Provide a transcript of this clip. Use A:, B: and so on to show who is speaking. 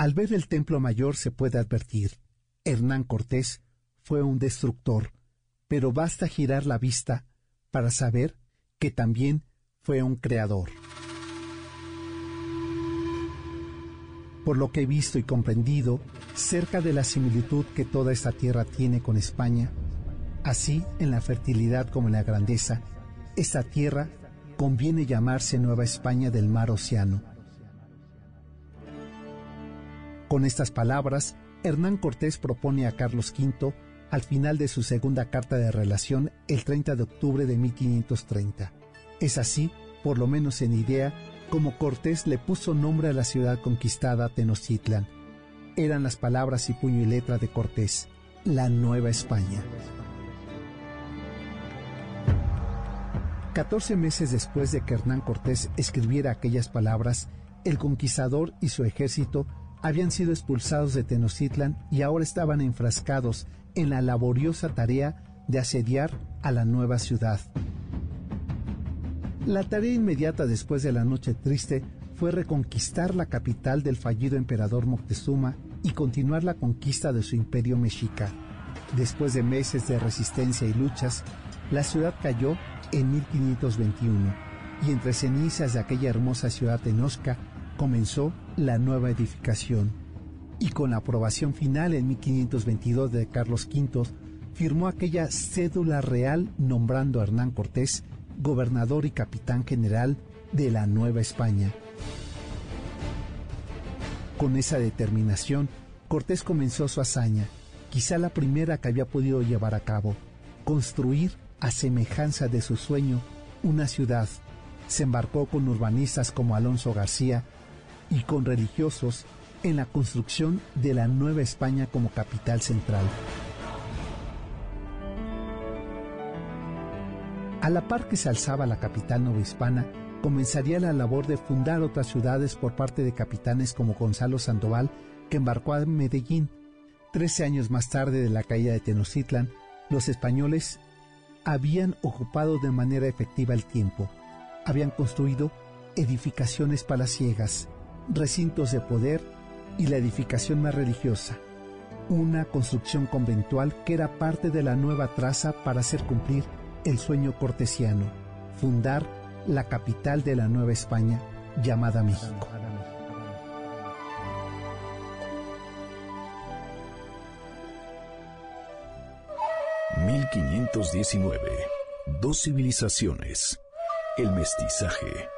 A: Al ver el templo mayor se puede advertir, Hernán Cortés fue un destructor, pero basta girar la vista para saber que también fue un creador. Por lo que he visto y comprendido, cerca de la similitud que toda esta tierra tiene con España, así en la fertilidad como en la grandeza, esta tierra conviene llamarse Nueva España del Mar Océano con estas palabras, Hernán Cortés propone a Carlos V, al final de su segunda carta de relación, el 30 de octubre de 1530. Es así, por lo menos en idea, como Cortés le puso nombre a la ciudad conquistada Tenochtitlan. Eran las palabras y puño y letra de Cortés, la Nueva España. Catorce meses después de que Hernán Cortés escribiera aquellas palabras, el conquistador y su ejército habían sido expulsados de Tenochtitlan y ahora estaban enfrascados en la laboriosa tarea de asediar a la nueva ciudad. La tarea inmediata después de la noche triste fue reconquistar la capital del fallido emperador Moctezuma y continuar la conquista de su imperio mexica. Después de meses de resistencia y luchas, la ciudad cayó en 1521 y entre cenizas de aquella hermosa ciudad Tenochca comenzó la nueva edificación y con la aprobación final en 1522 de Carlos V, firmó aquella cédula real nombrando a Hernán Cortés gobernador y capitán general de la Nueva España. Con esa determinación, Cortés comenzó su hazaña, quizá la primera que había podido llevar a cabo, construir, a semejanza de su sueño, una ciudad. Se embarcó con urbanistas como Alonso García, y con religiosos en la construcción de la Nueva España como capital central. A la par que se alzaba la capital novohispana, comenzaría la labor de fundar otras ciudades por parte de capitanes como Gonzalo Sandoval, que embarcó a Medellín. Trece años más tarde de la caída de Tenochtitlan, los españoles habían ocupado de manera efectiva el tiempo. Habían construido edificaciones palaciegas, recintos de poder y la edificación más religiosa, una construcción conventual que era parte de la nueva traza para hacer cumplir el sueño cortesiano, fundar la capital de la Nueva España llamada México.
B: ...1519... Dos civilizaciones... ...el mestizaje